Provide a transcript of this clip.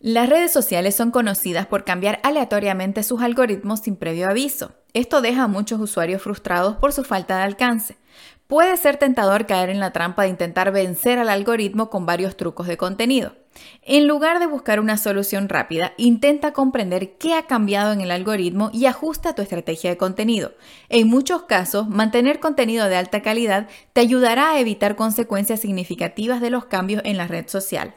Las redes sociales son conocidas por cambiar aleatoriamente sus algoritmos sin previo aviso. Esto deja a muchos usuarios frustrados por su falta de alcance. Puede ser tentador caer en la trampa de intentar vencer al algoritmo con varios trucos de contenido. En lugar de buscar una solución rápida, intenta comprender qué ha cambiado en el algoritmo y ajusta tu estrategia de contenido. En muchos casos, mantener contenido de alta calidad te ayudará a evitar consecuencias significativas de los cambios en la red social.